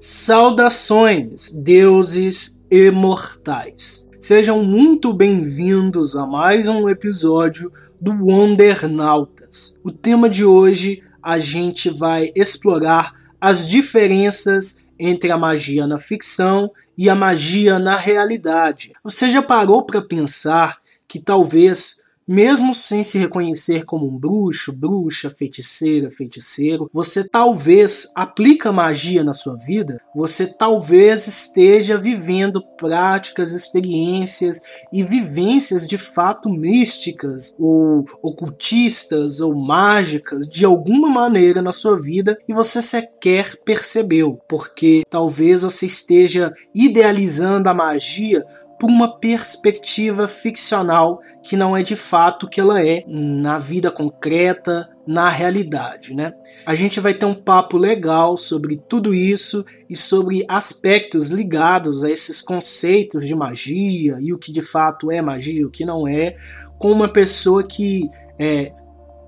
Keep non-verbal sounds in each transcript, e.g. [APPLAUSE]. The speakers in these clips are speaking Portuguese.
Saudações, deuses imortais. Sejam muito bem-vindos a mais um episódio do Wondernautas. O tema de hoje a gente vai explorar as diferenças entre a magia na ficção e a magia na realidade. Você já parou para pensar que talvez mesmo sem se reconhecer como um bruxo, bruxa, feiticeira, feiticeiro, você talvez aplica magia na sua vida, você talvez esteja vivendo práticas, experiências e vivências de fato místicas ou ocultistas ou mágicas de alguma maneira na sua vida e você sequer percebeu, porque talvez você esteja idealizando a magia por uma perspectiva ficcional que não é de fato o que ela é na vida concreta, na realidade, né? A gente vai ter um papo legal sobre tudo isso e sobre aspectos ligados a esses conceitos de magia e o que de fato é magia e o que não é, com uma pessoa que é,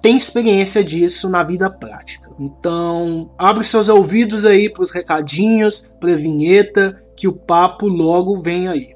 tem experiência disso na vida prática. Então, abre seus ouvidos aí para os recadinhos, para a vinheta, que o papo logo vem aí.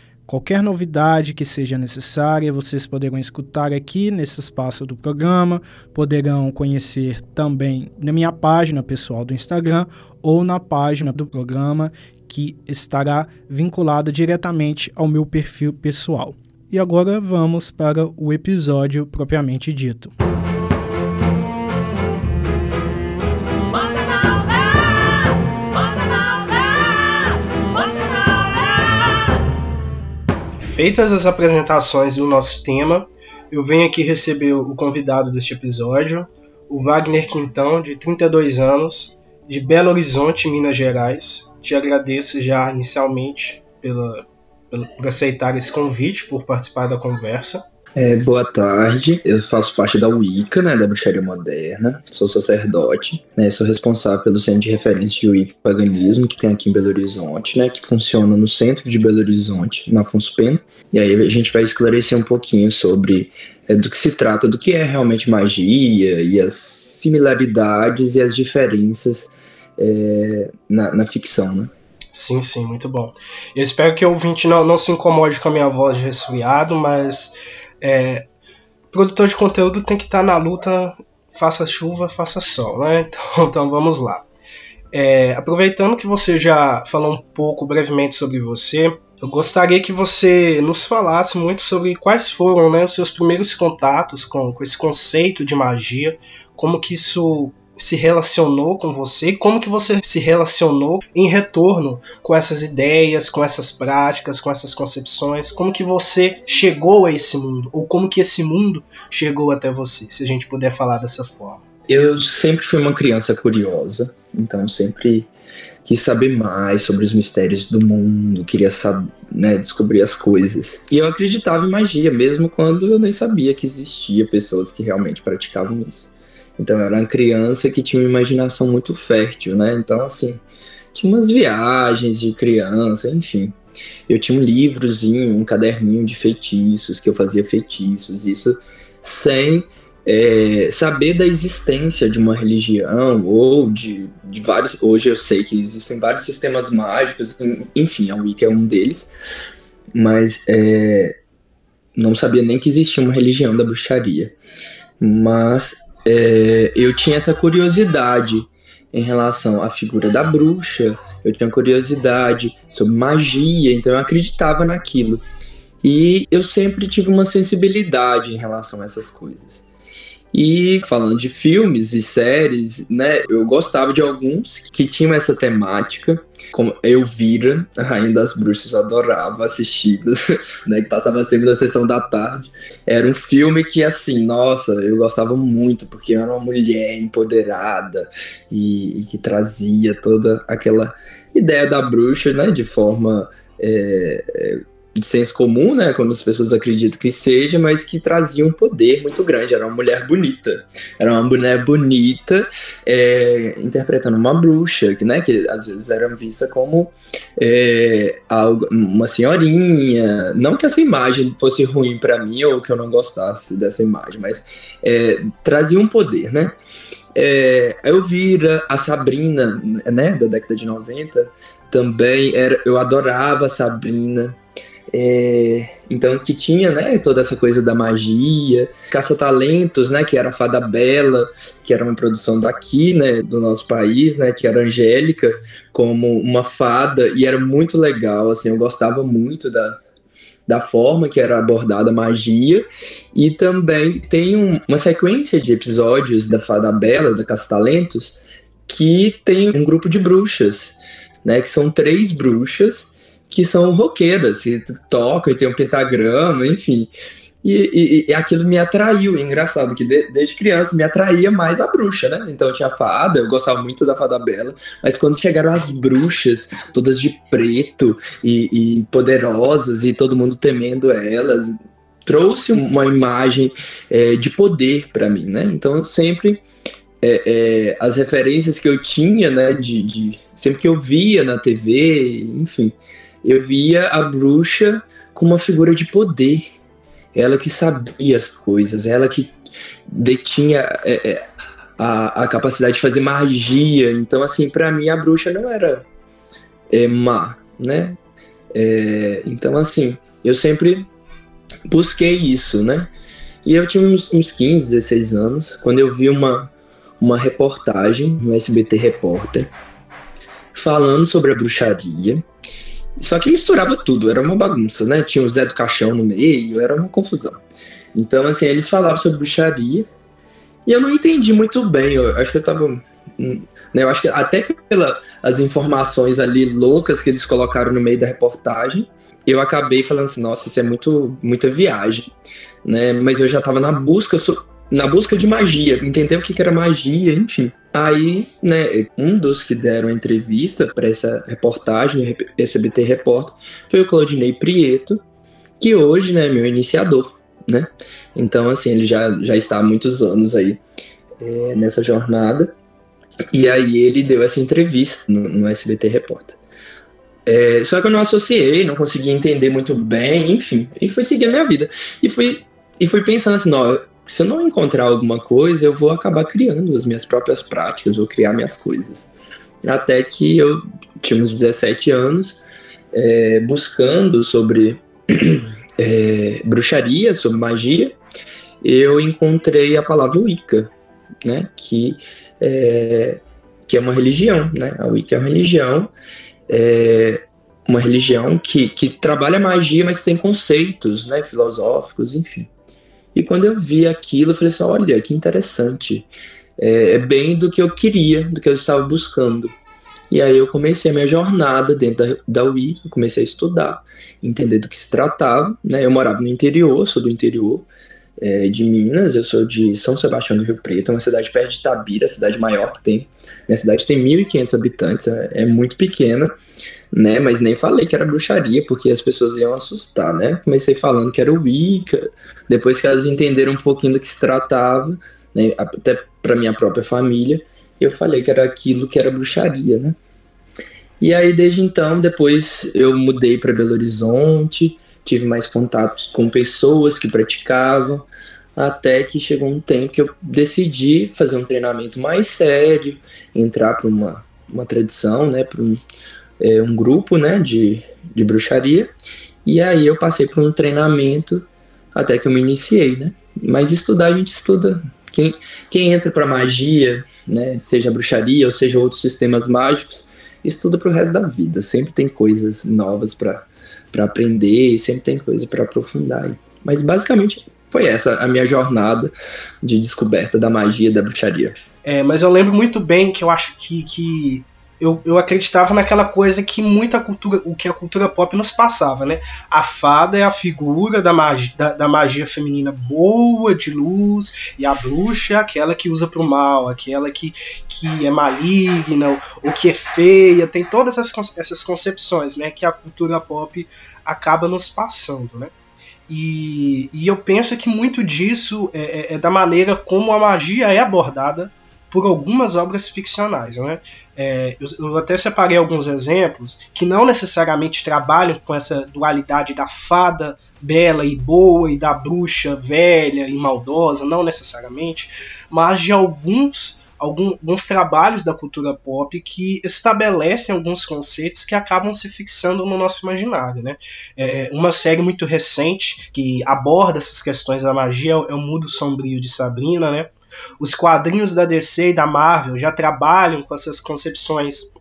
Qualquer novidade que seja necessária, vocês poderão escutar aqui nesse espaço do programa, poderão conhecer também na minha página pessoal do Instagram ou na página do programa que estará vinculada diretamente ao meu perfil pessoal. E agora vamos para o episódio propriamente dito. Feitas as apresentações do nosso tema, eu venho aqui receber o convidado deste episódio, o Wagner Quintão, de 32 anos, de Belo Horizonte, Minas Gerais. Te agradeço já inicialmente pela, pela, por aceitar esse convite, por participar da conversa. É, boa tarde, eu faço parte da Wicca, né, da bruxaria moderna, sou sacerdote, né, sou responsável pelo centro de referência de Wicca e paganismo que tem aqui em Belo Horizonte, né, que funciona no centro de Belo Horizonte, na Afonso Pena, e aí a gente vai esclarecer um pouquinho sobre é, do que se trata, do que é realmente magia e as similaridades e as diferenças é, na, na ficção, né. Sim, sim, muito bom. Eu espero que o ouvinte não, não se incomode com a minha voz de resfriado, mas é, produtor de conteúdo tem que estar tá na luta, faça chuva, faça sol, né? [LAUGHS] Então, então vamos lá. É, aproveitando que você já falou um pouco brevemente sobre você, eu gostaria que você nos falasse muito sobre quais foram né, os seus primeiros contatos com, com esse conceito de magia, como que isso se relacionou com você, como que você se relacionou em retorno com essas ideias, com essas práticas, com essas concepções, como que você chegou a esse mundo, ou como que esse mundo chegou até você, se a gente puder falar dessa forma. Eu sempre fui uma criança curiosa, então sempre quis saber mais sobre os mistérios do mundo, queria saber, né, descobrir as coisas. E eu acreditava em magia, mesmo quando eu nem sabia que existia pessoas que realmente praticavam isso. Então eu era uma criança que tinha uma imaginação muito fértil, né? Então, assim, tinha umas viagens de criança, enfim. Eu tinha um livrozinho, um caderninho de feitiços, que eu fazia feitiços, isso sem é, saber da existência de uma religião ou de, de vários. Hoje eu sei que existem vários sistemas mágicos, enfim, a Wicca é um deles, mas é, não sabia nem que existia uma religião da bruxaria. Mas é, eu tinha essa curiosidade em relação à figura da bruxa, eu tinha curiosidade sobre magia, então eu acreditava naquilo. E eu sempre tive uma sensibilidade em relação a essas coisas. E falando de filmes e séries, né, eu gostava de alguns que tinham essa temática, como Elvira, a [LAUGHS] Rainha das Bruxas, eu adorava assistir, [LAUGHS] né, que passava sempre na sessão da tarde. Era um filme que, assim, nossa, eu gostava muito, porque era uma mulher empoderada e, e que trazia toda aquela ideia da bruxa, né, de forma é, de senso comum, né, como as pessoas acreditam que seja, mas que trazia um poder muito grande. Era uma mulher bonita, era uma mulher bonita é, interpretando uma bruxa, que, né, que às vezes era vista como é, algo, uma senhorinha. Não que essa imagem fosse ruim para mim ou que eu não gostasse dessa imagem, mas é, trazia um poder, né? É, a Elvira, a Sabrina, né, da década de 90, também era, eu adorava a Sabrina. É, então que tinha né, toda essa coisa da magia, Caça-Talentos, né, que era a Fada Bela, que era uma produção daqui, né, do nosso país, né, que era Angélica como uma fada, e era muito legal, assim, eu gostava muito da, da forma que era abordada a magia, e também tem um, uma sequência de episódios da Fada Bela, da Caça-Talentos, que tem um grupo de bruxas, né, que são três bruxas, que são roqueiras, que tocam e tem um pentagrama, enfim. E, e, e, aquilo me atraiu, engraçado, que de, desde criança me atraía mais a bruxa, né? Então tinha a fada, eu gostava muito da fada bela, mas quando chegaram as bruxas, todas de preto e, e poderosas e todo mundo temendo elas, trouxe uma imagem é, de poder para mim, né? Então sempre é, é, as referências que eu tinha, né, de, de sempre que eu via na TV, enfim, eu via a bruxa como uma figura de poder. Ela que sabia as coisas, ela que detinha é, é, a, a capacidade de fazer magia. Então, assim, para mim a bruxa não era é, má, né? É, então, assim, eu sempre busquei isso, né? E eu tinha uns, uns 15, 16 anos, quando eu vi uma, uma reportagem no SBT Repórter falando sobre a bruxaria só que misturava tudo, era uma bagunça, né? Tinha o Zé do Caixão no meio, era uma confusão. Então, assim, eles falavam sobre bruxaria e eu não entendi muito bem. Eu acho que eu tava. Hum, né, eu acho que até pelas informações ali loucas que eles colocaram no meio da reportagem, eu acabei falando assim: nossa, isso é muito, muita viagem. Né? Mas eu já tava na busca na busca de magia, entender o que, que era magia, enfim. Aí, né, um dos que deram a entrevista para essa reportagem, SBT Repórter, foi o Claudinei Prieto, que hoje, né, é meu iniciador, né? Então, assim, ele já, já está há muitos anos aí é, nessa jornada. E aí ele deu essa entrevista no, no SBT Repórter. É, só que eu não associei, não consegui entender muito bem, enfim, e fui seguir a minha vida. E fui, e fui pensando assim, não, se eu não encontrar alguma coisa, eu vou acabar criando as minhas próprias práticas, vou criar minhas coisas. Até que eu tinha uns 17 anos, é, buscando sobre [CLEARS THROAT] é, bruxaria, sobre magia, eu encontrei a palavra Wicca, né, que é, que é uma religião, né? A Wicca é uma religião, é uma religião que, que trabalha magia, mas tem conceitos, né, filosóficos, enfim. E quando eu vi aquilo, eu falei assim: olha, que interessante. É, é bem do que eu queria, do que eu estava buscando. E aí eu comecei a minha jornada dentro da, da UI, comecei a estudar, entender do que se tratava. Né? Eu morava no interior, sou do interior é, de Minas, eu sou de São Sebastião do Rio Preto, é uma cidade perto de Itabira, a cidade maior que tem. Minha cidade tem 1.500 habitantes, é, é muito pequena né? Mas nem falei que era bruxaria, porque as pessoas iam assustar, né? Comecei falando que era o Wicca, depois que elas entenderam um pouquinho do que se tratava, né? até para minha própria família, eu falei que era aquilo que era bruxaria, né? E aí, desde então, depois eu mudei para Belo Horizonte, tive mais contatos com pessoas que praticavam, até que chegou um tempo que eu decidi fazer um treinamento mais sério, entrar para uma, uma tradição, né, para um, é, um grupo né, de, de bruxaria. E aí eu passei por um treinamento até que eu me iniciei, né? Mas estudar a gente estuda Quem, quem entra para magia, né, seja bruxaria ou seja outros sistemas mágicos, estuda para o resto da vida. Sempre tem coisas novas para aprender, sempre tem coisa para aprofundar. Mas basicamente foi essa a minha jornada de descoberta da magia da bruxaria. É, mas eu lembro muito bem que eu acho que, que eu, eu acreditava naquela coisa que muita cultura, o que a cultura pop nos passava, né? A fada é a figura da magia, da, da magia feminina boa, de luz, e a bruxa é aquela que usa pro mal, aquela que, que é maligna, ou que é feia, tem todas essas, essas concepções, né? Que a cultura pop acaba nos passando, né? E, e eu penso que muito disso é, é, é da maneira como a magia é abordada por algumas obras ficcionais. Né? É, eu, eu, até separei alguns exemplos que não necessariamente trabalham com essa dualidade da fada bela e boa e da bruxa velha e maldosa, não necessariamente, mas de alguns alguns trabalhos da cultura pop que estabelecem alguns conceitos que acabam se fixando no nosso imaginário. Né? É, uma série muito recente que aborda essas questões da magia é o Mudo Sombrio de Sabrina, né? Os quadrinhos da DC e da Marvel já trabalham com essas concepções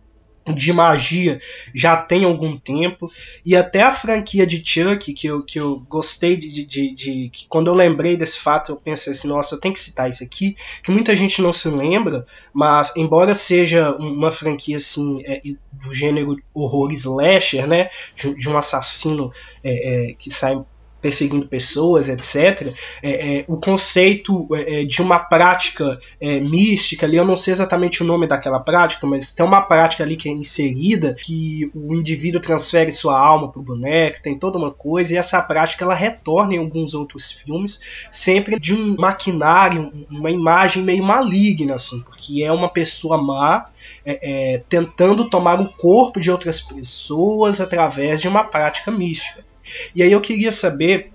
de magia já tem algum tempo. E até a franquia de Chuck que eu, que eu gostei de, de, de, de quando eu lembrei desse fato eu pensei assim nossa eu tenho que citar isso aqui que muita gente não se lembra mas embora seja uma franquia assim é, do gênero horror slasher né de, de um assassino é, é, que sai perseguindo pessoas, etc., é, é, o conceito é, é, de uma prática é, mística ali, eu não sei exatamente o nome daquela prática, mas tem uma prática ali que é inserida, que o indivíduo transfere sua alma para o boneco, tem toda uma coisa, e essa prática ela retorna em alguns outros filmes, sempre de um maquinário, uma imagem meio maligna, assim, porque é uma pessoa má é, tentando tomar o corpo de outras pessoas através de uma prática mística. E aí eu queria saber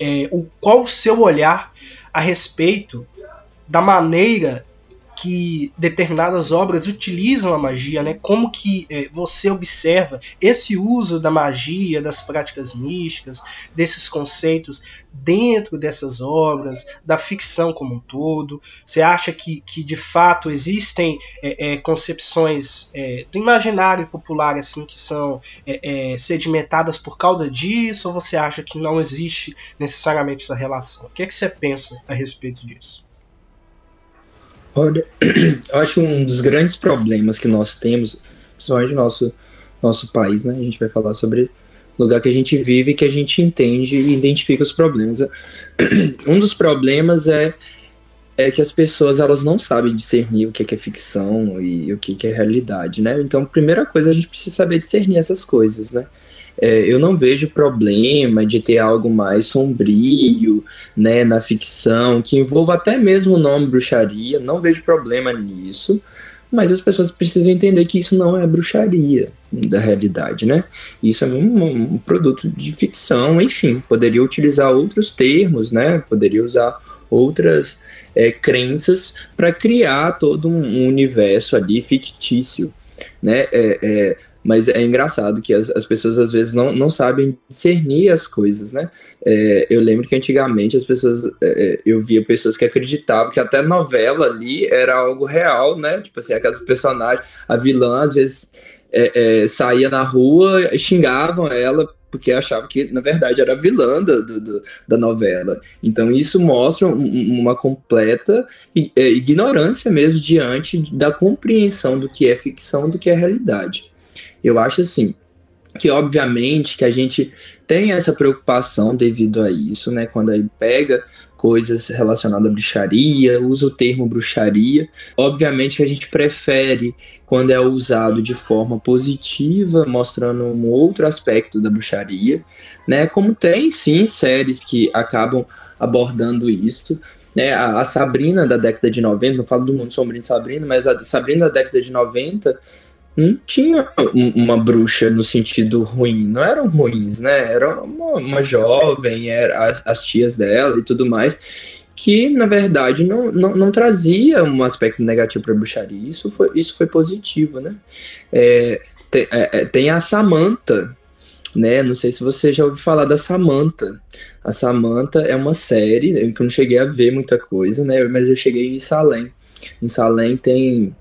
é, o, qual o seu olhar a respeito da maneira que determinadas obras utilizam a magia, né? Como que é, você observa esse uso da magia, das práticas místicas, desses conceitos dentro dessas obras, da ficção como um todo? Você acha que, que de fato existem é, é, concepções é, do imaginário popular assim que são é, é, sedimentadas por causa disso? Ou você acha que não existe necessariamente essa relação? O que que você pensa a respeito disso? Olha, [CLEARS THROAT] eu acho que um dos grandes problemas que nós temos, principalmente no nosso, nosso país, né? A gente vai falar sobre o lugar que a gente vive, que a gente entende e identifica os problemas. [CLEARS THROAT] Um dos problemas é, é que as pessoas elas não sabem discernir o que é, ficção e o que é realidade, né? Então, primeira coisa, a gente precisa saber discernir essas coisas, né? É, eu não vejo problema de ter algo mais sombrio, né, na ficção, que envolva até mesmo o nome bruxaria, não vejo problema nisso, mas as pessoas precisam entender que isso não é bruxaria da realidade, né? Isso é um, um produto de ficção, enfim, poderia utilizar outros termos, né? Poderia usar outras é, crenças para criar todo um universo ali fictício, né? É, é, mas é engraçado que as, as pessoas às vezes não, não sabem discernir as coisas, né? É, eu lembro que antigamente as pessoas, é, é, eu via pessoas que acreditavam que até novela ali era algo real, né? Tipo assim, aquelas personagens, a vilã às vezes é, é saía na rua, xingavam ela porque achavam que na verdade era a vilã do, do, da novela. Então isso mostra uma completa é, ignorância mesmo diante da compreensão do que é ficção, do que é realidade. Eu acho assim que obviamente que a gente tem essa preocupação devido a isso, né? Quando aí pega coisas relacionadas à bruxaria, usa o termo bruxaria. Obviamente que a gente prefere quando é usado de forma positiva, mostrando um outro aspecto da bruxaria, né? Como tem sim séries que acabam abordando isso. Né, a, a Sabrina da década de 90, não falo do mundo sombrio de Sabrina, mas a Sabrina da década de 90 não tinha uma bruxa no sentido ruim, não eram ruins, né? Era uma, uma jovem, era as, as, tias dela e tudo mais, que na verdade não, não, não trazia um aspecto negativo para a bruxaria. Isso foi, isso foi positivo, né? É, tem, é, é, tem a Samantha né? Não sei se você já ouviu falar da Samantha. A Samantha é uma série, eu não cheguei a ver muita coisa, né? Mas eu cheguei em Salem. Em Salem tem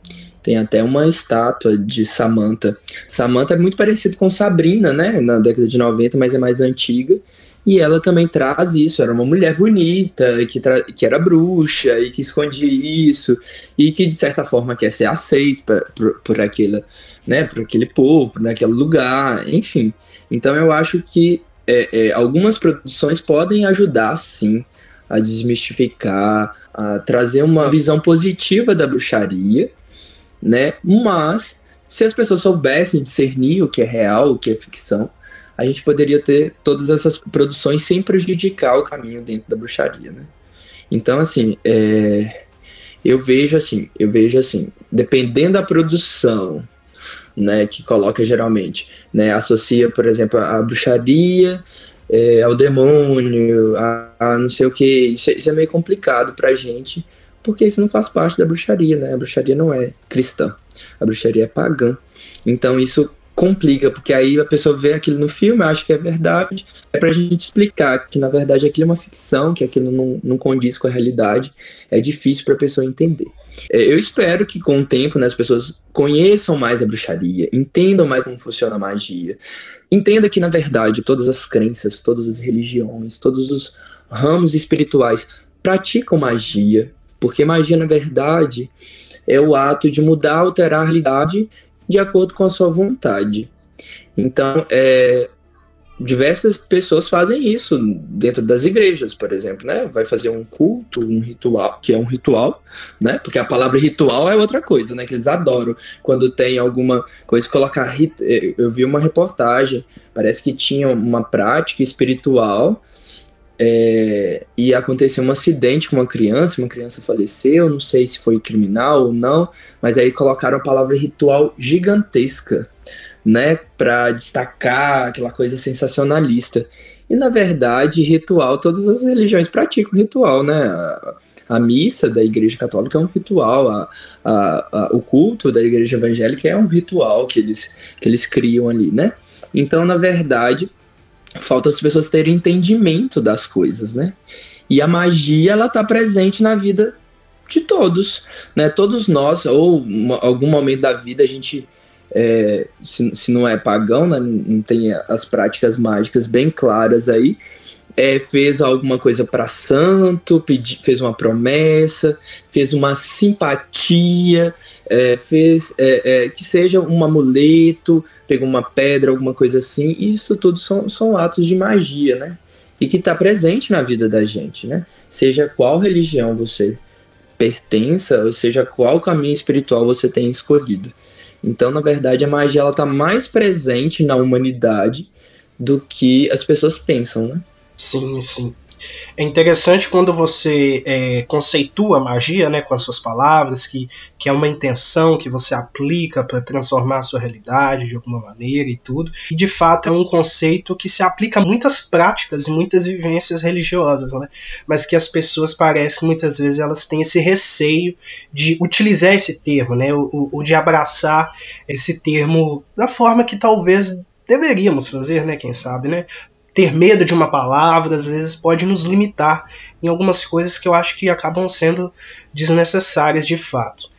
tem até uma estátua de Samantha. Samantha é muito parecido com Sabrina, né? Na década de 90, mas é mais antiga. E ela também traz isso, era uma mulher bonita, que, que era bruxa e que escondia isso, e que de certa forma quer ser aceita por, por, aquele, né, por aquele povo, naquele lugar, enfim. Então eu acho que é, é, algumas produções podem ajudar sim a desmistificar, a trazer uma visão positiva da bruxaria, né? Mas se as pessoas soubessem discernir o que é real, o que é ficção, a gente poderia ter todas essas produções sem prejudicar o caminho dentro da bruxaria, né? Então, assim, é, eu vejo assim, eu vejo assim, dependendo da produção, né, que coloca geralmente, né, associa, por exemplo, a bruxaria é, ao demônio, a, a, não sei o que, isso, é, isso é meio complicado pra gente, porque isso não faz parte da bruxaria, né, a bruxaria não é cristã, a bruxaria é pagã, então isso complica, porque aí a pessoa vê aquilo no filme, acha que é verdade, é pra gente explicar que na verdade aquilo é uma ficção, que aquilo não, não condiz com a realidade, é difícil pra pessoa entender. É, eu espero que com o tempo né, as pessoas conheçam mais a bruxaria, entendam mais como funciona a magia, entenda que na verdade todas as crenças, todas as religiões, todos os ramos espirituais praticam magia, porque magia na verdade é o ato de mudar, alterar a realidade de acordo com a sua vontade. Então, é, diversas pessoas fazem isso dentro das igrejas, por exemplo, né? Vai fazer um culto, um ritual, que é um ritual, né? Porque a palavra ritual é outra coisa, né? Que eles adoram quando tem alguma coisa colocar rit... eu vi uma reportagem, parece que tinha uma prática espiritual é, e aconteceu um acidente com uma criança, uma criança faleceu, não sei se foi criminal ou não, mas aí colocaram a palavra ritual gigantesca, né, para destacar aquela coisa sensacionalista. E na verdade, ritual, todas as religiões praticam ritual, né? A, a missa da Igreja Católica é um ritual, a, a, o culto da Igreja Evangélica é um ritual que eles, que eles criam ali, né? Então, na verdade, falta as pessoas terem entendimento das coisas, né? E a magia, ela tá presente na vida de todos, né? Todos nós, ou uma, algum momento da vida, a gente, é, se, se não é pagão, né? não tem as práticas mágicas bem claras aí, é, fez alguma coisa para santo, pedi, fez uma promessa, fez uma simpatia, é, fez é, é, que seja um amuleto, pegou uma pedra, alguma coisa assim. Isso tudo são, são atos de magia, né? E que está presente na vida da gente, né? Seja qual religião você pertença, ou seja qual caminho espiritual você tem escolhido. Então, na verdade, a magia ela está mais presente na humanidade do que as pessoas pensam, né? Sim, sim. É interessante quando você é, conceitua a magia né, com as suas palavras, que, que é uma intenção que você aplica para transformar a sua realidade de alguma maneira e tudo. E de fato é um conceito que se aplica a muitas práticas e muitas vivências religiosas, né? mas que as pessoas parecem muitas vezes elas têm esse receio de utilizar esse termo, né? ou, ou de abraçar esse termo da forma que talvez deveríamos fazer, né? Quem sabe, né? Ter medo de uma palavra às vezes pode nos limitar em algumas coisas que eu acho que acabam sendo desnecessárias de fato.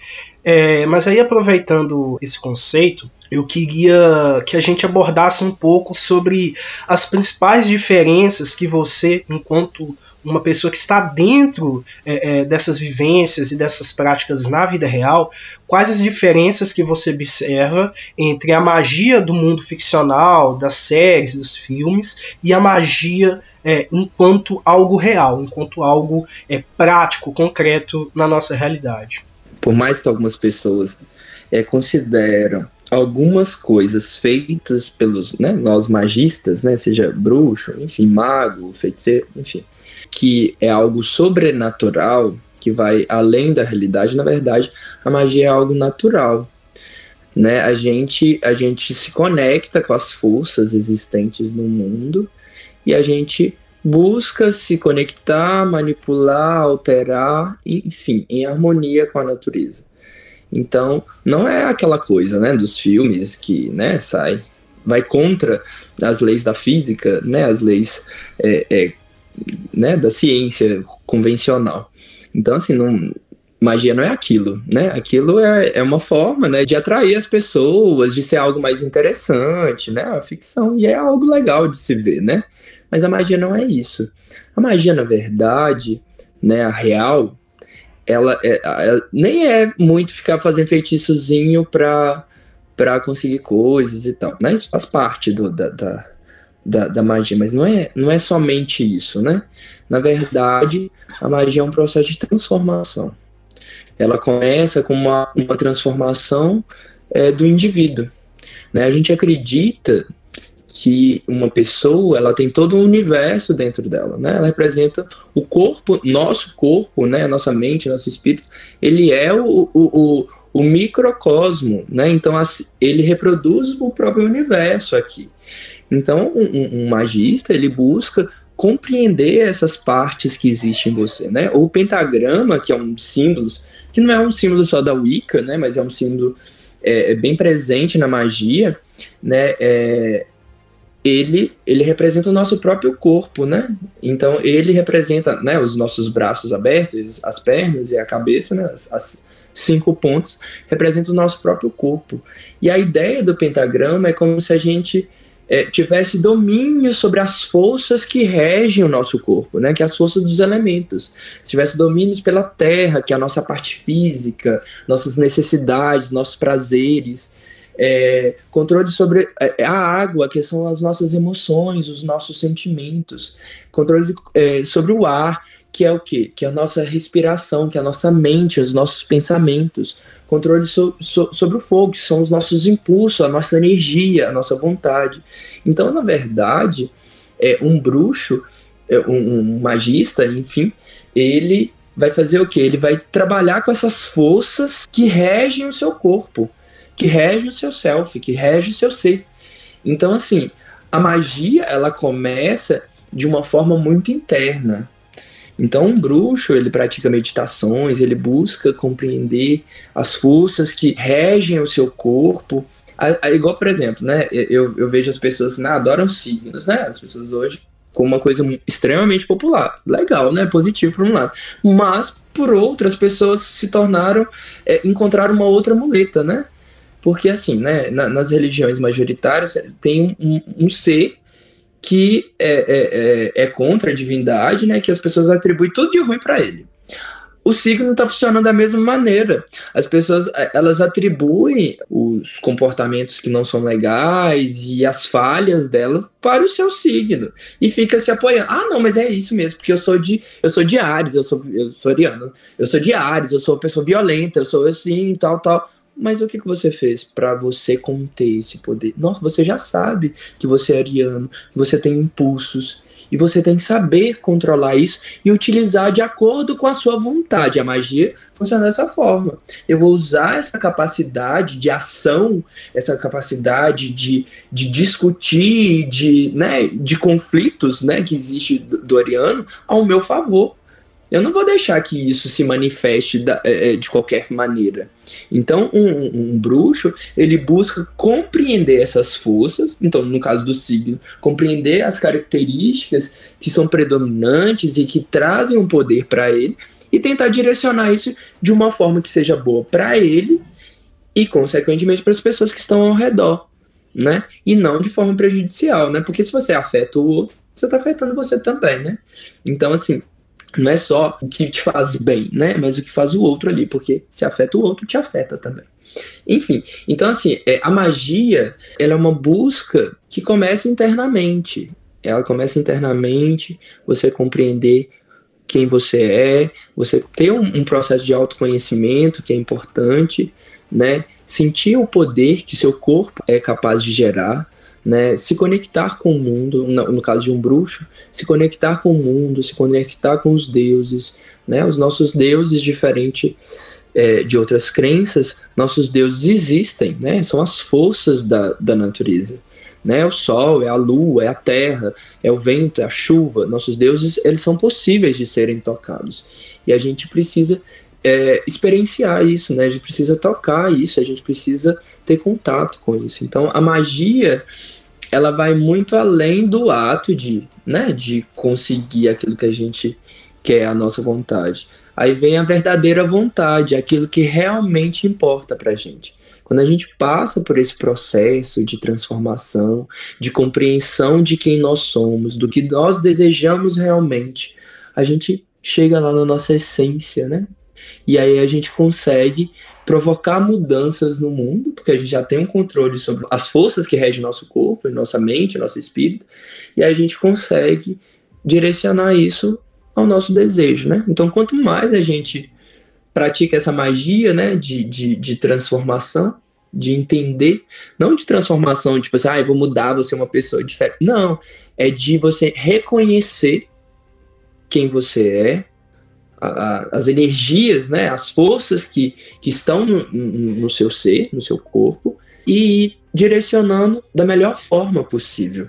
É, mas aí, aproveitando esse conceito, eu queria que a gente abordasse um pouco sobre as principais diferenças que você, enquanto uma pessoa que está dentro é, é, dessas vivências e dessas práticas na vida real, quais as diferenças que você observa entre a magia do mundo ficcional, das séries, dos filmes, e a magia é, enquanto algo real, enquanto algo é, prático, concreto na nossa realidade. Por mais que algumas pessoas é, consideram algumas coisas feitas pelos né, nós magistas, né, seja bruxo, enfim, mago, feiticeiro, enfim, que é algo sobrenatural, que vai além da realidade, na verdade, a magia é algo natural. Né? A, gente, a gente se conecta com as forças existentes no mundo e a gente busca se conectar, manipular, alterar, enfim, em harmonia com a natureza. Então, não é aquela coisa, né, dos filmes que, né, sai vai contra as leis da física, né, as leis é, é, né, da ciência convencional. Então, assim, não, magia não é aquilo, né? Aquilo é, é uma forma, né, de atrair as pessoas, de ser algo mais interessante, né? A ficção, e é algo legal de se ver, né? Mas a magia não é isso. A magia, na verdade, né, a real, ela, é, ela nem é muito ficar fazendo feitiçozinho pra, pra conseguir coisas e tal, né? Isso faz parte do, da, da, da, da, magia, mas não é, não é somente isso, né? Na verdade, a magia é um processo de transformação. Ela começa com uma, uma transformação é, do indivíduo. Né? A gente acredita que uma pessoa ela tem todo um universo dentro dela, né? Ela representa o corpo, nosso corpo, né? Nossa mente, nosso espírito. Ele é o, o, o, o microcosmo, né? Então ele reproduz o próprio universo aqui. Então um, um magista ele busca compreender essas partes que existem em você, né? O pentagrama, que é um símbolo, que não é um símbolo só da Wicca, né? Mas é um símbolo é, é bem presente na magia, né? É, ele, ele representa o nosso próprio corpo, né? Então ele representa, né, os nossos braços abertos, as pernas e a cabeça, né, as, as cinco pontos representam o nosso próprio corpo. E a ideia do pentagrama é como se a gente é, tivesse domínio sobre as forças que regem o nosso corpo, né? Que é as forças dos elementos. Se tivesse domínios pela terra, que é a nossa parte física, nossas necessidades, nossos prazeres é, controle sobre é, a água, que são as nossas emoções, os nossos sentimentos, controle é, sobre o ar, que é o quê? Que é a nossa respiração, que é a nossa mente, os nossos pensamentos, controle so, so, sobre o fogo, que são os nossos impulsos, a nossa energia, a nossa vontade. Então, na verdade, é, um bruxo, é, um, um magista, enfim, ele vai fazer o que? Ele vai trabalhar com essas forças que regem o seu corpo que rege o seu self, que rege o seu ser. Então, assim, a magia ela começa de uma forma muito interna. Então, um bruxo ele pratica meditações, ele busca compreender as forças que regem o seu corpo. A, a, igual, por exemplo, né, eu, eu vejo as pessoas né, adoram signos, né? As pessoas hoje com uma coisa extremamente popular. Legal, né? Positivo por um lado. Mas, por outro, as pessoas se tornaram, é, encontraram uma outra muleta, né? Porque, assim, né, na, nas religiões majoritárias tem um, um ser que é, é, é, é, contra a divindade, né, que as pessoas atribuem tudo de ruim para ele. O signo está funcionando da mesma maneira. As pessoas é, elas atribuem os comportamentos que não são legais e as falhas delas para o seu signo e fica se apoiando. Ah, não, mas é isso mesmo, porque eu sou de eu sou de Ares, eu sou eu sou ariano, eu sou de Ares, eu sou uma pessoa violenta, eu sou assim, tal, tal. Mas o que, que você fez para você conter esse poder? Nossa, você já sabe que você é ariano, que você tem impulsos, e você tem que saber controlar isso e utilizar de acordo com a sua vontade. A magia funciona dessa forma. Eu vou usar essa capacidade de ação, essa capacidade de, de discutir, de, né, de conflitos né, que existe do, do ariano ao meu favor. Eu não vou deixar que isso se manifeste da, é, é, de qualquer maneira. Então, um, um, bruxo, ele busca compreender essas forças, então, no caso do signo, compreender as características que são predominantes e que trazem um poder para ele, e tentar direcionar isso de uma forma que seja boa para ele e, consequentemente, para as pessoas que estão ao redor, né? E não de forma prejudicial, né? Porque se você afeta o outro, você está afetando você também, né? Então, assim, não é só o que te faz bem, né? Mas o que faz o outro ali, porque se afeta o outro, te afeta também. Enfim, então assim, é, a magia, ela é uma busca que começa internamente. Ela começa internamente, você compreender quem você é, você ter um, um processo de autoconhecimento que é importante, né? Sentir o poder que seu corpo é capaz de gerar, né, se conectar com o mundo, no, caso de um bruxo, se conectar com o mundo, se conectar com os deuses, né, os nossos deuses, diferente é, de outras crenças, nossos deuses existem, né, são as forças da, da natureza, né, é o sol, é a lua, é a terra, é o vento, é a chuva, nossos deuses, eles são possíveis de serem tocados, e a gente precisa é, experienciar isso, né? A gente precisa tocar isso, a gente precisa ter contato com isso. Então, a magia, ela vai muito além do ato de, né, de conseguir aquilo que a gente quer, a nossa vontade. Aí vem a verdadeira vontade, aquilo que realmente importa pra gente. Quando a gente passa por esse processo de transformação, de compreensão de quem nós somos, do que nós desejamos realmente, a gente chega lá na nossa essência, né? E aí a gente consegue provocar mudanças no mundo, porque a gente já tem um controle sobre as forças que regem nosso corpo, nossa mente, nosso espírito, e a gente consegue direcionar isso ao nosso desejo, né? Então, quanto mais a gente pratica essa magia, né, de, de, de transformação, de entender, não de transformação, tipo assim, ah, vou mudar, você é uma pessoa diferente. Não, é de você reconhecer quem você é, a, as energias, né, as forças que, que estão no, no seu ser, no seu corpo, e ir direcionando da melhor forma possível.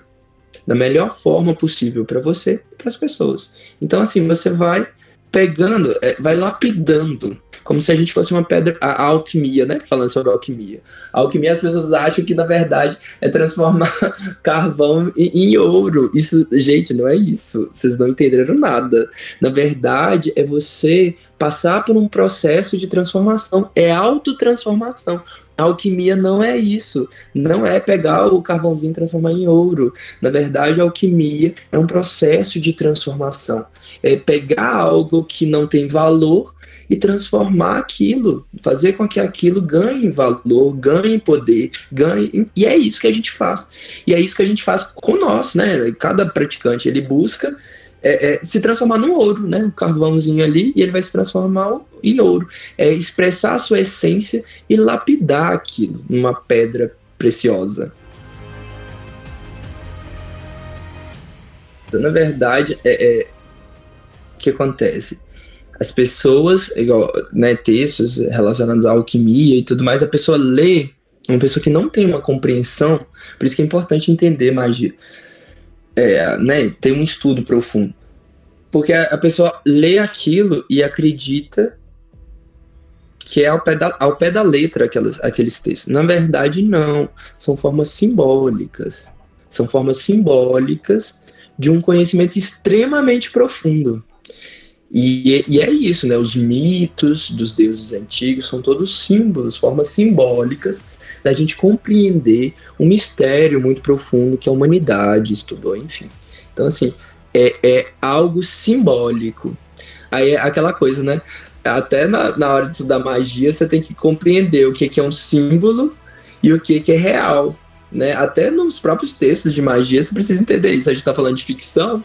Da melhor forma possível para você e para as pessoas. Então, assim, você vai pegando, é, vai lapidando como se a gente fosse uma pedra. A, a, alquimia, né? Falando sobre alquimia. A alquimia, as pessoas acham que, na verdade, é transformar [LAUGHS] carvão em, em, ouro. Isso, gente, não é isso. Vocês não entenderam nada. Na verdade, é você passar por um processo de transformação. É autotransformação. A alquimia não é isso. Não é pegar o carvãozinho e transformar em ouro. Na verdade, a alquimia é um processo de transformação. É pegar algo que não tem valor e transformar aquilo, fazer com que aquilo ganhe valor, ganhe poder, ganhe. E é isso que a gente faz. E é isso que a gente faz com nós, né? Cada praticante ele busca é, é, se transformar no ouro, né? Um carvãozinho ali e ele vai se transformar em ouro. É expressar a sua essência e lapidar aquilo numa pedra preciosa. Então, na verdade, é, é, o que acontece? As pessoas, igual, né, textos relacionados à alquimia e tudo mais, a pessoa lê, uma pessoa que não tem uma compreensão, por isso que é importante entender magia, é, né, tem um estudo profundo, porque a, a, pessoa lê aquilo e acredita que é ao pé da, ao pé da letra aquelas, aqueles textos. Na verdade, não, são formas simbólicas, são formas simbólicas de um conhecimento extremamente profundo. E, e, é isso, né? Os mitos dos deuses antigos são todos símbolos, formas simbólicas da gente compreender um mistério muito profundo que a humanidade estudou, enfim. Então, assim, é, é algo simbólico. Aí é aquela coisa, né? Até na, na hora de estudar magia, você tem que compreender o que, que é um símbolo e o que, que é real. Né? Até nos próprios textos de magia, você precisa entender isso. A gente está falando de ficção,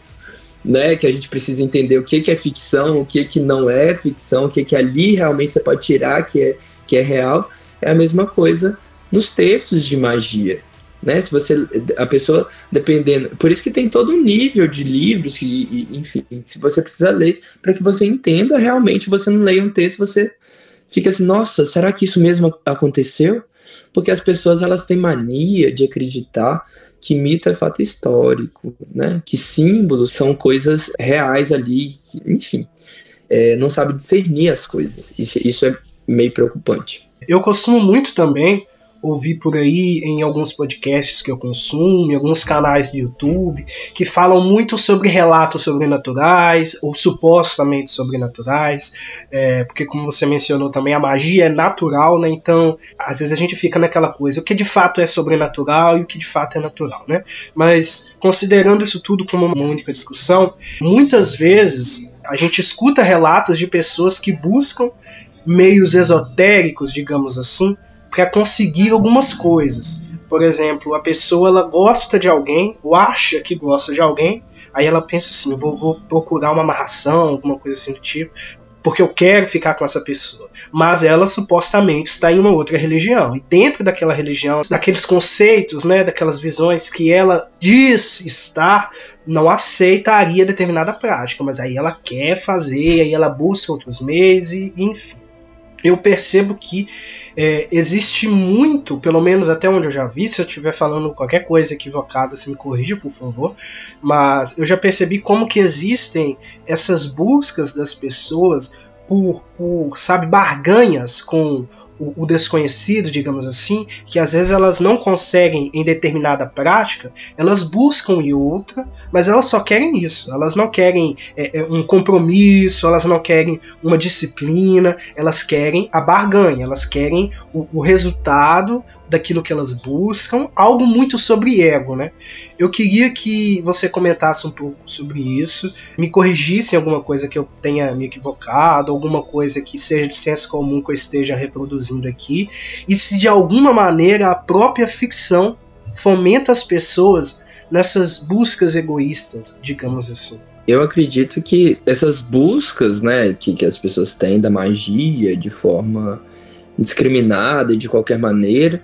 né, que a gente precisa entender o que, que é ficção, o que, que não é ficção, o que, que ali realmente você pode tirar que é, que é real, é a mesma coisa nos textos de magia. Né? Se você a pessoa dependendo, por isso que tem todo um nível de livros que, enfim, se você precisa ler para que você entenda realmente, você não leia um texto, você fica assim, nossa, será que isso mesmo aconteceu? Porque as pessoas elas têm mania de acreditar que mito é fato histórico, né? Que símbolos são coisas reais ali, enfim. É, não sabe discernir as coisas. Isso, isso é meio preocupante. Eu costumo muito também ouvi por aí em alguns podcasts que eu consumo, em alguns canais do YouTube, que falam muito sobre relatos sobrenaturais, ou supostamente sobrenaturais, é, porque como você mencionou também, a magia é natural, né? Então, às vezes a gente fica naquela coisa, o que de fato é sobrenatural e o que de fato é natural, né? Mas, considerando isso tudo como uma única discussão, muitas vezes a gente escuta relatos de pessoas que buscam meios esotéricos, digamos assim, para conseguir algumas coisas. Por exemplo, a pessoa ela gosta de alguém, ou acha que gosta de alguém, aí ela pensa assim: vou, vou procurar uma amarração, alguma coisa assim do tipo, porque eu quero ficar com essa pessoa. Mas ela supostamente está em uma outra religião. E dentro daquela religião, daqueles conceitos, né, daquelas visões que ela diz estar, não aceitaria determinada prática. Mas aí ela quer fazer, aí ela busca outros meios, e enfim eu percebo que é, existe muito, pelo menos até onde eu já vi, se eu estiver falando qualquer coisa equivocada, você me corrija, por favor, mas eu já percebi como que existem essas buscas das pessoas por, por sabe, barganhas com o, desconhecido, digamos assim, que às vezes elas não conseguem em determinada prática, elas buscam em outra, mas elas só querem isso. Elas não querem é, é, um compromisso, elas não querem uma disciplina, elas querem a barganha, elas querem o, o resultado daquilo que elas buscam, algo muito sobre ego, né? Eu queria que você comentasse um pouco sobre isso, me corrigisse alguma coisa que eu tenha me equivocado, alguma coisa que seja de senso comum que eu esteja reproduzindo aqui, e se de alguma maneira a própria ficção fomenta as pessoas nessas buscas egoístas, digamos assim. Eu acredito que essas buscas, né, que, que as pessoas têm da magia de forma discriminada de qualquer maneira,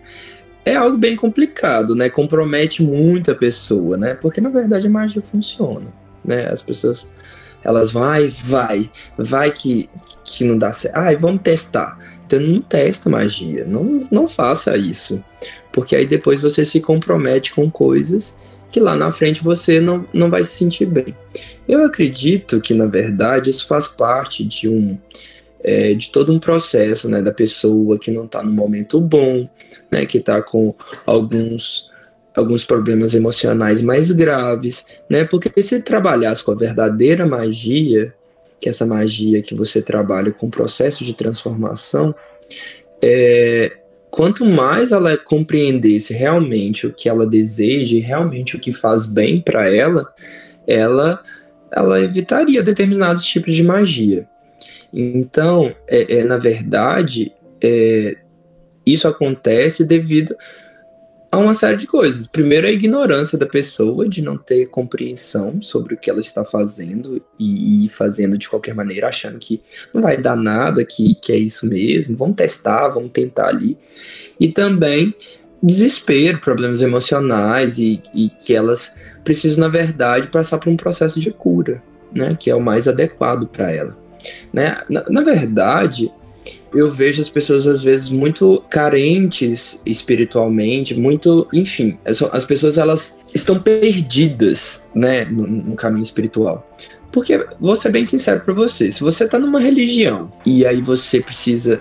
é algo bem complicado, né? Compromete muito a pessoa, né? Porque na verdade a magia funciona, né? As pessoas elas vai, vai, vai que, que não dá certo. Ai, vamos testar. Então não testa magia, não, não faça isso. Porque aí depois você se compromete com coisas que lá na frente você não, não vai se sentir bem. Eu acredito que, na verdade, isso faz parte de um é, de todo um processo, né, da pessoa que não está no momento bom, né, que está com alguns alguns problemas emocionais mais graves, né? Porque se trabalhasse com a verdadeira magia, que é essa magia que você trabalha com o processo de transformação, é, quanto mais ela compreendesse realmente o que ela deseja e realmente o que faz bem para ela, ela ela evitaria determinados tipos de magia. Então, é, é na verdade, é, isso acontece devido a uma série de coisas. Primeiro, a ignorância da pessoa de não ter compreensão sobre o que ela está fazendo e, e, fazendo de qualquer maneira, achando que não vai dar nada, que, que é isso mesmo, vamos testar, vamos tentar ali. E também desespero, problemas emocionais e, e que elas precisam, na verdade, passar por um processo de cura, né, que é o mais adequado para ela. Né? Na, na verdade, eu vejo as pessoas às vezes muito carentes espiritualmente, muito, enfim, as, as pessoas elas estão perdidas, né, no, no, caminho espiritual. Porque vou ser bem sincero para você, se você tá numa religião e aí você precisa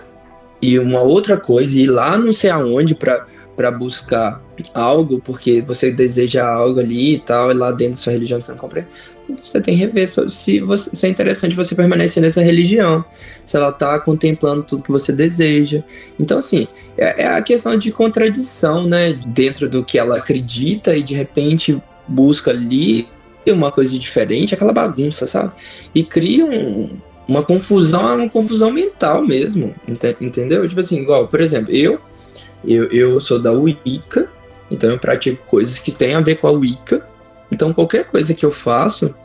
ir uma outra coisa, ir lá não sei aonde para para buscar algo, porque você deseja algo ali e tal, e lá dentro da sua religião você não compreende você tem que rever se, você, se é interessante você permanecer nessa religião, se ela está contemplando tudo que você deseja. Então, assim, é, é, a questão de contradição, né? Dentro do que ela acredita e de repente busca ali uma coisa diferente, aquela bagunça, sabe? E cria um, uma confusão, uma confusão mental mesmo, entendeu? Tipo assim, igual, por exemplo, eu, eu, eu sou da Wicca, então eu pratico coisas que têm a ver com a Wicca, então qualquer coisa que eu faço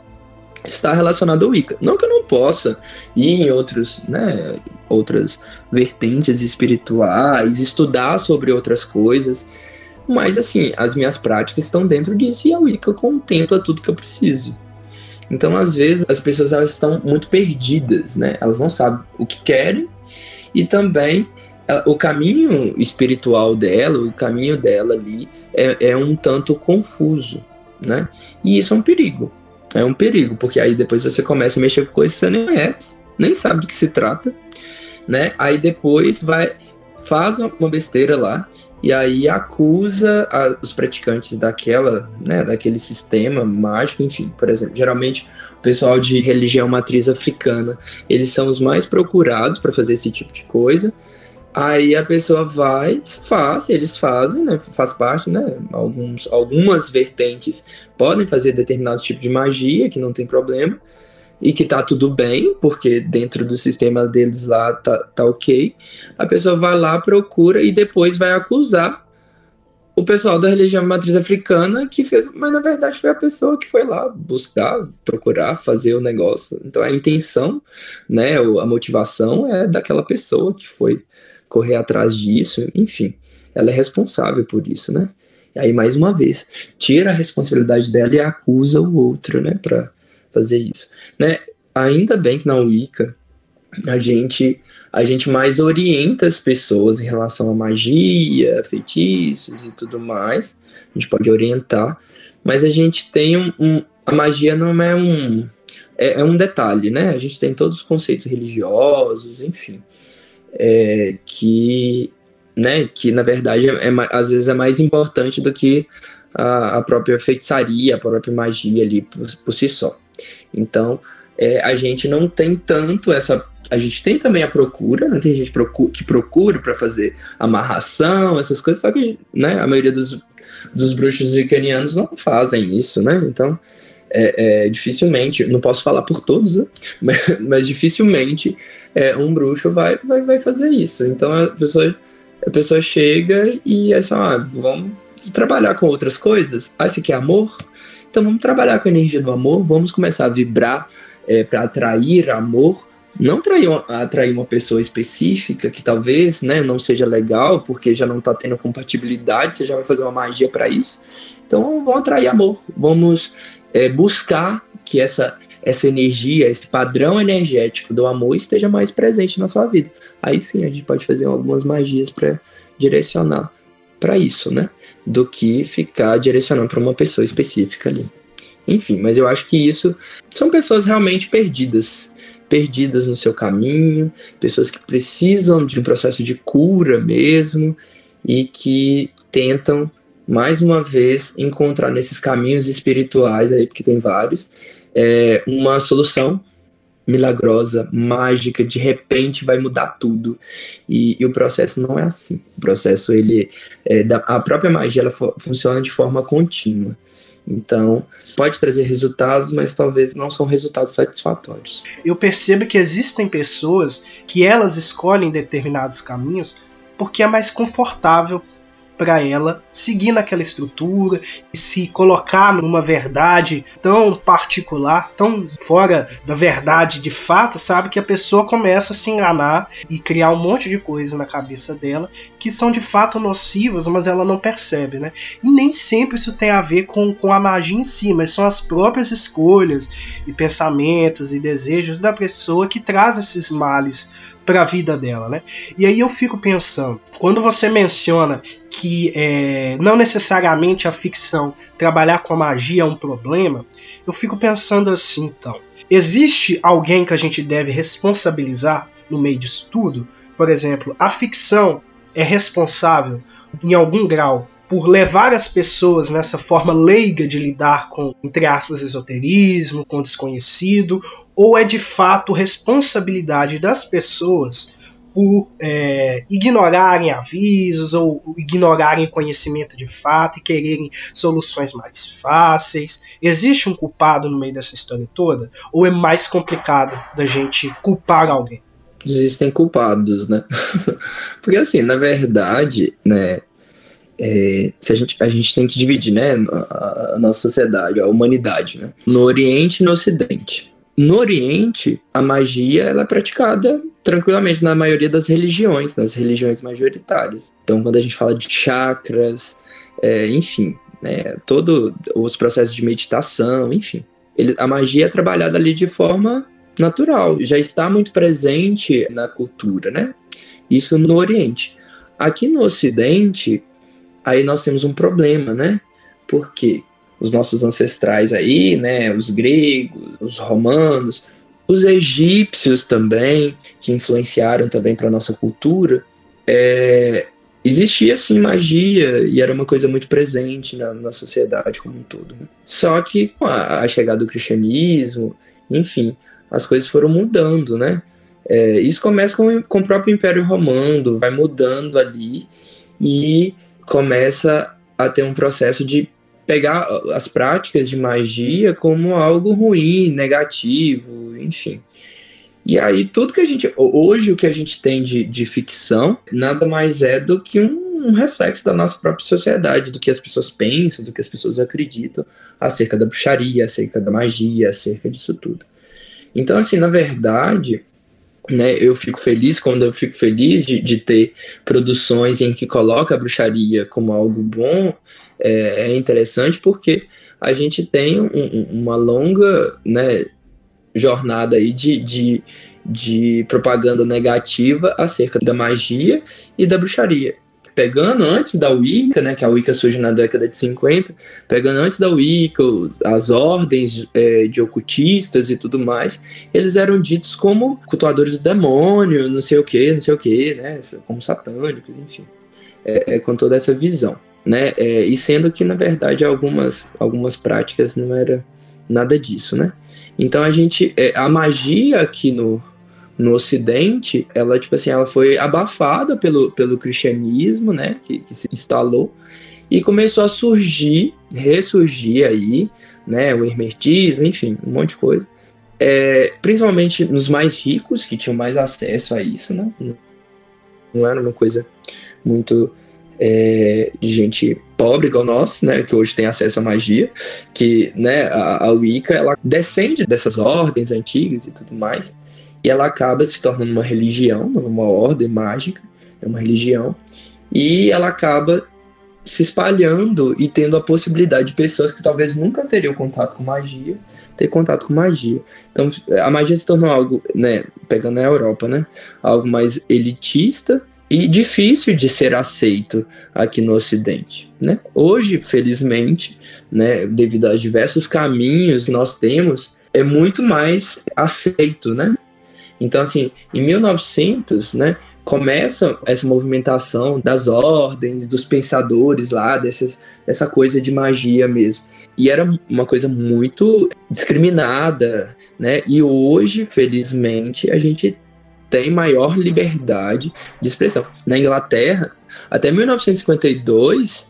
está relacionado ao Wicca. Não que eu não possa ir em outros, né, outras vertentes espirituais, estudar sobre outras coisas, mas assim, as minhas práticas estão dentro disso e a Wicca contempla tudo que eu preciso. Então, às vezes, as pessoas elas estão muito perdidas, né? Elas não sabem o que querem e também o caminho espiritual dela, o caminho dela ali é, é um tanto confuso né? E isso é um perigo. É um perigo, porque aí depois você começa a mexer com coisas que você nem conhece, nem sabe do que se trata, né? Aí depois vai faz uma besteira lá e aí acusa a, os praticantes daquela, né, daquele sistema mágico, enfim, por exemplo, geralmente o pessoal de religião matriz africana, eles são os mais procurados para fazer esse tipo de coisa, Aí a pessoa vai, faz, eles fazem, né? Faz parte, né? Alguns, algumas vertentes podem fazer determinado tipo de magia, que não tem problema, e que tá tudo bem, porque dentro do sistema deles lá tá, tá ok. A pessoa vai lá, procura e depois vai acusar o pessoal da religião matriz africana que fez, mas na verdade foi a pessoa que foi lá buscar, procurar, fazer o negócio. Então a intenção, né, a motivação é daquela pessoa que foi correr atrás disso, enfim, ela é responsável por isso, né? E aí, mais uma vez, tira a responsabilidade dela e acusa o outro, né, para fazer isso, né? Ainda bem que na Wicca a gente a gente mais orienta as pessoas em relação à magia, feitiços e tudo mais. A gente pode orientar, mas a gente tem um, um a magia não é um é, é, um detalhe, né? A gente tem todos os conceitos religiosos, enfim, é, que, né, que na verdade é, é, às vezes é mais importante do que a, a própria feitiçaria, a própria magia ali por, por si só. Então, é, a gente não tem tanto essa. A gente tem também a procura, né? Tem gente procura, que procura para fazer amarração, essas coisas, só que né, a maioria dos, dos bruxos vicanianos não fazem isso, né? Então, é, é, dificilmente, não posso falar por todos, né? [LAUGHS] mas, mas, dificilmente é, um bruxo vai, vai, vai fazer isso. Então a pessoa, a pessoa chega e é só, ah, vamos trabalhar com outras coisas. Ah, isso aqui é amor? Então vamos trabalhar com a energia do amor, vamos começar a vibrar é, para atrair amor. Não atrair, atrair uma pessoa específica que talvez né, não seja legal, porque já não está tendo compatibilidade, você já vai fazer uma magia para isso. Então vamos atrair amor, vamos é, buscar que essa, essa energia, esse padrão energético do amor esteja mais presente na sua vida. Aí sim a gente pode fazer algumas magias para direcionar para isso, né? Do que ficar direcionando para uma pessoa específica ali. Enfim, mas eu acho que isso são pessoas realmente perdidas, perdidas no seu caminho, pessoas que precisam de um processo de cura mesmo e que tentam mais uma vez encontrar nesses caminhos espirituais aí, porque tem vários, é, uma solução milagrosa, mágica, de repente vai mudar tudo. E, e o processo não é assim. O processo, ele, é, da, a própria magia, ela funciona de forma contínua. Então, pode trazer resultados, mas talvez não são resultados satisfatórios. Eu percebo que existem pessoas que elas escolhem determinados caminhos porque é mais confortável para ela seguir naquela estrutura e se colocar numa verdade tão particular, tão fora da verdade de fato, sabe? Que a pessoa começa a se enganar e criar um monte de coisa na cabeça dela que são de fato nocivas, mas ela não percebe, né? E nem sempre isso tem a ver com, com a magia em si, mas são as próprias escolhas e pensamentos e desejos da pessoa que traz esses males para a vida dela, né? E aí eu fico pensando, quando você menciona que é, não necessariamente a ficção trabalhar com a magia é um problema, eu fico pensando assim, então, existe alguém que a gente deve responsabilizar no meio disso tudo? Por exemplo, a ficção é responsável em algum grau por levar as pessoas nessa forma leiga de lidar com, entre aspas, esoterismo, com desconhecido, ou é de fato responsabilidade das pessoas por é, ignorarem avisos ou ignorarem conhecimento de fato e quererem soluções mais fáceis? Existe um culpado no meio dessa história toda? Ou é mais complicado da gente culpar alguém? Existem culpados, né? [LAUGHS] Porque assim, na verdade, né, é, se a, gente, a gente tem que dividir né, a, a, nossa sociedade, a humanidade, né, no Oriente e no Ocidente. No Oriente, a magia ela é praticada tranquilamente na maioria das religiões, nas religiões majoritárias. Então, quando a gente fala de chakras, é, enfim, né, todos os processos de meditação, enfim, ele, a magia é trabalhada ali de forma natural, já está muito presente na cultura, né? Isso no Oriente. Aqui no Ocidente, aí nós temos um problema, né? Porque os nossos ancestrais aí, né, os gregos, os romanos, os egípcios também, que influenciaram também para nossa cultura, é, existia sim magia e era uma coisa muito presente na, na sociedade como um todo. Né? Só que com a, a, chegada do cristianismo, enfim, as coisas foram mudando, né? É, isso começa com, com o próprio Império Romano, vai mudando ali e começa a ter um processo de pegar as práticas de magia como algo ruim, negativo, enfim. E aí, tudo que a gente. Hoje, o que a gente tem de, de ficção nada mais é do que um, um reflexo da nossa própria sociedade, do que as pessoas pensam, do que as pessoas acreditam acerca da bruxaria, acerca da magia, acerca disso tudo. Então, assim, na verdade, né, eu fico feliz quando eu fico feliz de, de ter produções em que coloca a bruxaria como algo bom, é, é interessante porque a gente tem um, uma longa né, jornada aí de, de, de propaganda negativa acerca da magia e da bruxaria. pegando antes da Wicca, né, que a Wicca surge na década de 50, pegando antes da Wicca, as ordens é, de ocultistas e tudo mais, eles eram ditos como cultuadores do demônio, não sei o que, não sei o que, né, como satânicos, enfim, é, é, com toda essa visão, né, é, e sendo que na verdade algumas algumas práticas não era nada disso, né. Então a gente, é, a magia aqui no no Ocidente, ela, tipo assim, ela foi abafada pelo, pelo cristianismo, né, que, que se instalou, e começou a surgir, ressurgir aí, né, o hermetismo, enfim, um monte de coisa. É, principalmente nos mais ricos, que tinham mais acesso a isso, né, não era uma coisa muito é, de gente pobre igual nós, né, que hoje tem acesso à magia, que, né, a, a Wicca, ela descende dessas ordens antigas e tudo mais, e ela acaba se tornando uma religião, uma ordem mágica, é uma religião, e ela acaba se espalhando e tendo a possibilidade de pessoas que talvez nunca teriam contato com magia ter contato com magia. Então a magia se tornou algo, né, pegando a Europa, né, algo mais elitista e difícil de ser aceito aqui no Ocidente, né? Hoje, felizmente, né, devido aos diversos caminhos que nós temos, é muito mais aceito, né? Então, assim, em 1900, né, começa essa movimentação das ordens, dos pensadores lá, dessas, dessa coisa de magia mesmo. E era uma coisa muito discriminada, né? E hoje, felizmente, a gente tem maior liberdade de expressão. Na Inglaterra, até 1952,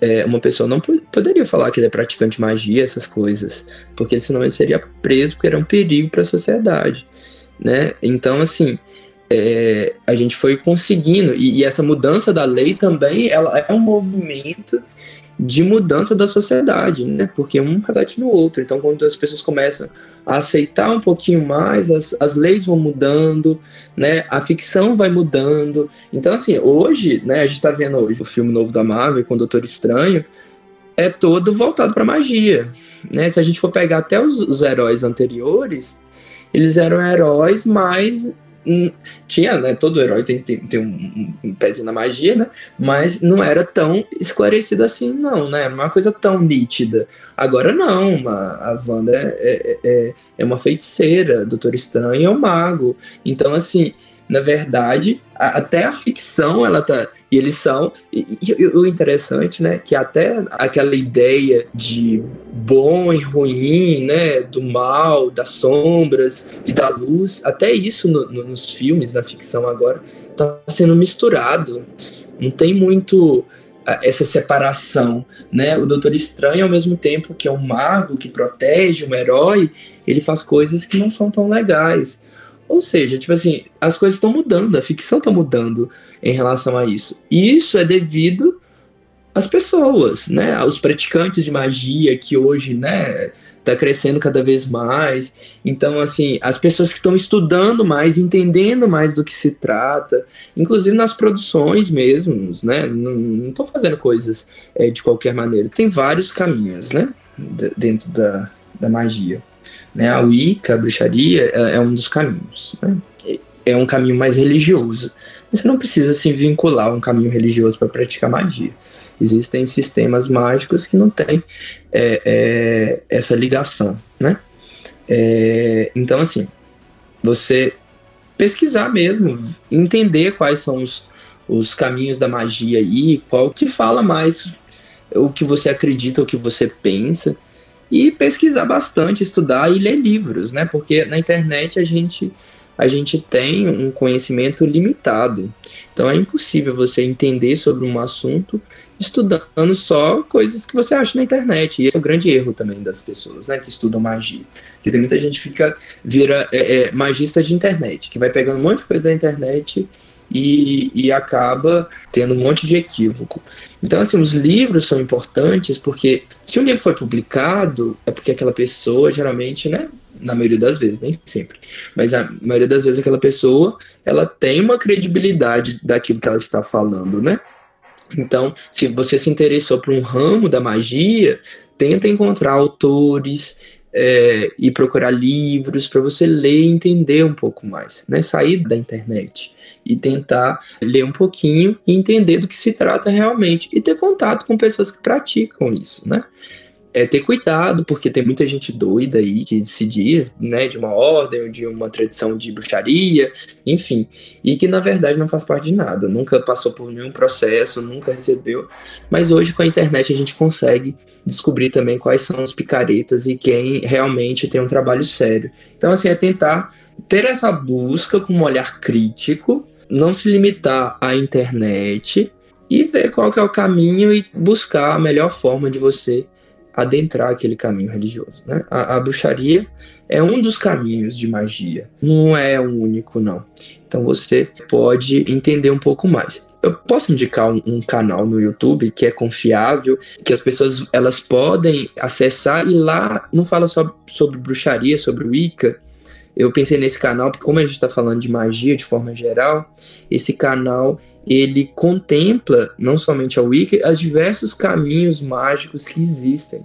é, uma pessoa não poderia falar que ele é praticante de magia, essas coisas, porque senão ele seria preso, porque era um perigo para a sociedade né? Então, assim, é, a gente foi conseguindo, e, e, essa mudança da lei também, ela é um movimento de mudança da sociedade, né? Porque um reflete no outro. Então, quando as pessoas começam a aceitar um pouquinho mais, as, as leis vão mudando, né? A ficção vai mudando. Então, assim, hoje, né? A gente tá vendo hoje o filme novo da Marvel com o Doutor Estranho, é todo voltado para magia, né? Se a gente for pegar até os, os heróis anteriores, eles eram heróis, hum, tinha, né? Todo herói tem, tem, tem um, um, pezinho na magia, né? Mas não era tão esclarecido assim, não, né? Era uma coisa tão nítida. Agora não, uma, a Wanda é, é, é, é uma feiticeira, Doutor Estranho é um mago. Então, assim, na verdade, a, até a ficção ela tá. E eles são. E, e, o interessante, né? Que até aquela ideia de bom e ruim, né? Do mal, das sombras e da luz, até isso no, no, nos filmes, na ficção agora, tá sendo misturado. Não tem muito essa separação, né? O Doutor Estranho, ao mesmo tempo que é um mago que protege, um herói, ele faz coisas que não são tão legais. Ou seja, tipo assim, as coisas estão mudando, a ficção está mudando em relação a isso. E isso é devido às pessoas, né? Aos praticantes de magia que hoje, né, tá crescendo cada vez mais. Então, assim, as pessoas que estão estudando mais, entendendo mais do que se trata, inclusive nas produções mesmo, né? Não estão fazendo coisas é, de qualquer maneira. Tem vários caminhos, né? dentro da, da magia. Né? A Wicca, a bruxaria, é, é um dos caminhos. Né? É um caminho mais religioso. Mas você não precisa se vincular a um caminho religioso para praticar magia. Existem sistemas mágicos que não têm é, é, essa ligação, né? É, então, assim, você pesquisar mesmo, entender quais são os, os caminhos da magia aí, qual que fala mais o que você acredita, o que você pensa, e pesquisar bastante, estudar e ler livros, né? Porque na internet a gente a gente tem um conhecimento limitado. Então é impossível você entender sobre um assunto estudando só coisas que você acha na internet. E esse é o grande erro também das pessoas, né, que estudam magia. Que tem muita gente que fica vira é, é, magista de internet, que vai pegando um monte de coisa da internet e, e acaba tendo um monte de equívoco. Então, assim, os livros são importantes porque se um livro foi publicado, é porque aquela pessoa, geralmente, né, na maioria das vezes, nem sempre, mas a maioria das vezes aquela pessoa, ela tem uma credibilidade daquilo que ela está falando, né? Então, se você se interessou por um ramo da magia, tenta encontrar autores, é, ir procurar livros, para você ler e entender um pouco mais, né? Sair da internet e tentar ler um pouquinho e entender do que se trata realmente e ter contato com pessoas que praticam isso, né? é ter cuidado, porque tem muita gente doida aí que se diz, né, de uma ordem ou de uma tradição de bruxaria, enfim, e que na verdade não faz parte de nada, nunca passou por nenhum processo, nunca recebeu, mas hoje com a internet a gente consegue descobrir também quais são os picaretas e quem realmente tem um trabalho sério. Então, assim, é tentar ter essa busca com um olhar crítico, não se limitar à internet e ver qual que é o caminho e buscar a melhor forma de você adentrar aquele caminho religioso. Né? A, a, bruxaria é um dos caminhos de magia, não é o único, não. Então você pode entender um pouco mais. Eu posso indicar um, um, canal no YouTube que é confiável, que as pessoas elas podem acessar e lá não fala só sobre bruxaria, sobre Wicca. Eu pensei nesse canal porque como a gente está falando de magia de forma geral, esse canal ele contempla não somente a Wicca, os diversos caminhos mágicos que existem.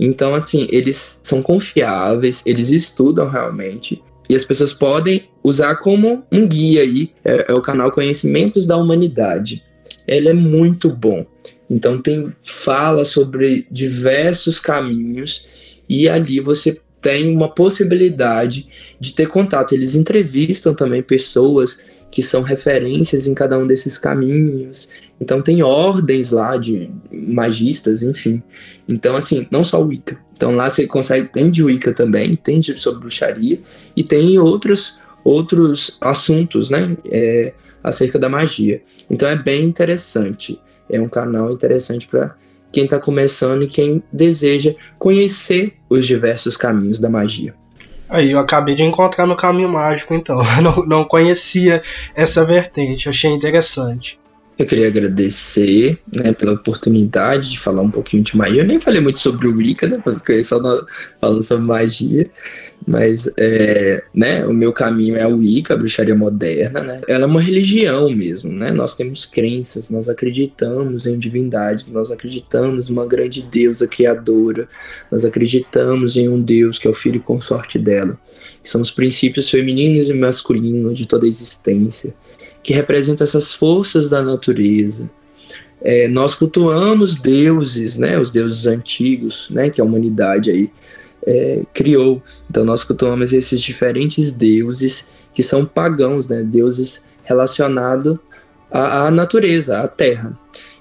Então, assim, eles são confiáveis, eles estudam realmente, e as pessoas podem usar como um guia aí, é, é o canal Conhecimentos da Humanidade. Ele é muito bom. Então tem fala sobre diversos caminhos e ali você tem uma possibilidade de ter contato. Eles entrevistam também pessoas que são referências em cada um desses caminhos. Então tem ordens lá de magistas, enfim. Então assim, não só Wicca. Então lá você consegue tem de Wicca também, tem de, sobre bruxaria e tem outros outros assuntos, né, é, acerca da magia. Então é bem interessante. É um canal interessante para quem está começando e quem deseja conhecer os diversos caminhos da magia. Aí eu acabei de encontrar no caminho mágico, então. [LAUGHS] Eu não, não conhecia essa vertente, achei interessante. Eu queria agradecer né, pela oportunidade de falar um pouquinho de magia. Eu nem falei muito sobre o Wicca, né, porque só falando sobre magia. Mas é, né, o meu caminho é a Wicca, a bruxaria moderna. Né? Ela é uma religião mesmo. Né? Nós temos crenças, nós acreditamos em divindades, nós acreditamos em uma grande deusa criadora, nós acreditamos em um Deus que é o filho e consorte dela. Que são os princípios femininos e masculinos de toda a existência que representa essas forças da natureza. É, nós cultuamos deuses, né, os deuses antigos, né, que a humanidade aí é, criou. Então nós cultuamos esses diferentes deuses que são pagãos, né, deuses relacionados à, à natureza, à terra.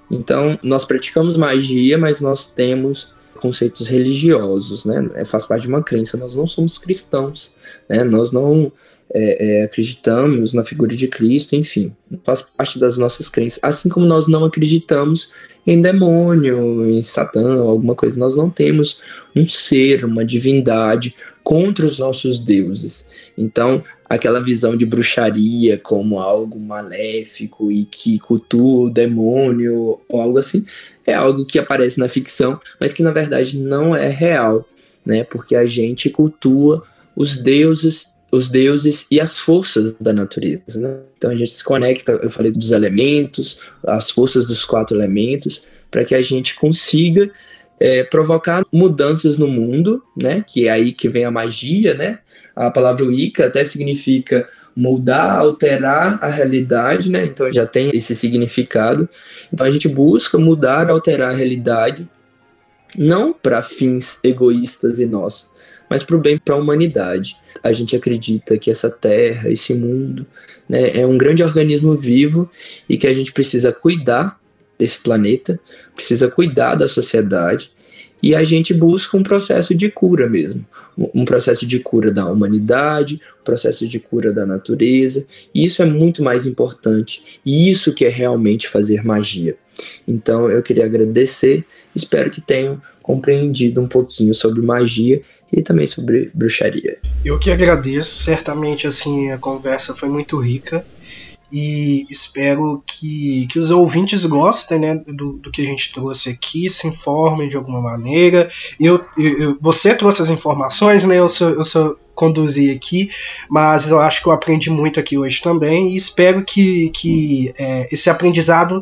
Então nós praticamos magia, mas nós temos conceitos religiosos, né? Faz parte de uma crença. Nós não somos cristãos, né? Nós não é, é, acreditamos na figura de Cristo, enfim, faz parte das nossas crenças. Assim como nós não acreditamos em demônio, em Satã, alguma coisa, nós não temos um ser, uma divindade contra os nossos deuses. Então, aquela visão de bruxaria como algo maléfico e que cultua o demônio ou algo assim, é algo que aparece na ficção, mas que na verdade não é real, né? Porque a gente cultua os deuses os deuses e as forças da natureza. Né? Então a gente se conecta, eu falei dos elementos, as forças dos quatro elementos, para que a gente consiga é, provocar mudanças no mundo, né? Que é aí que vem a magia, né? A palavra Wicca até significa mudar, alterar a realidade, né? Então já tem esse significado. Então a gente busca mudar, alterar a realidade, não para fins egoístas e nossos, mas para o bem para a humanidade. A gente acredita que essa terra, esse mundo, né, é um grande organismo vivo e que a gente precisa cuidar desse planeta, precisa cuidar da sociedade e a gente busca um processo de cura mesmo, um processo de cura da humanidade, um processo de cura da natureza. E isso é muito mais importante e isso que é realmente fazer magia. Então eu queria agradecer, espero que tenham compreendido um pouquinho sobre magia e também sobre bruxaria. Eu que agradeço, certamente assim a conversa foi muito rica e espero que, que os ouvintes gostem né, do, do que a gente trouxe aqui, se informem de alguma maneira. Eu, eu, você trouxe as informações, né? Eu só, eu só conduzi aqui, mas eu acho que eu aprendi muito aqui hoje também e espero que, que é, esse aprendizado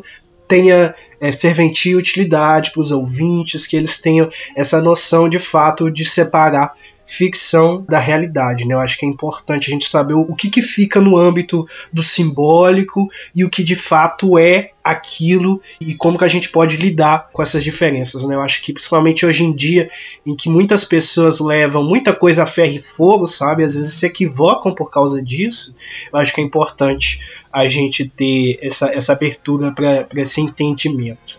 tenha é, serventia e utilidade para os ouvintes, que eles tenham essa noção de fato de separar ficção da realidade. Né? Eu acho que é importante a gente saber o, que, que fica no âmbito do simbólico e o que de fato é aquilo e como que a gente pode lidar com essas diferenças. Né? Eu acho que principalmente hoje em dia, em que muitas pessoas levam muita coisa a ferro e fogo, sabe? Às vezes se equivocam por causa disso. Eu acho que é importante a gente ter essa, essa abertura para esse entendimento.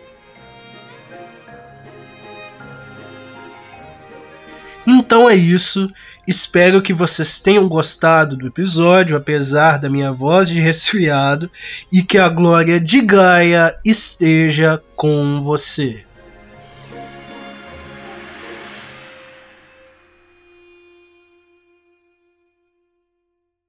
Então é isso. Espero que vocês tenham gostado do episódio, apesar da minha voz de resfriado, e que a glória de Gaia esteja com você.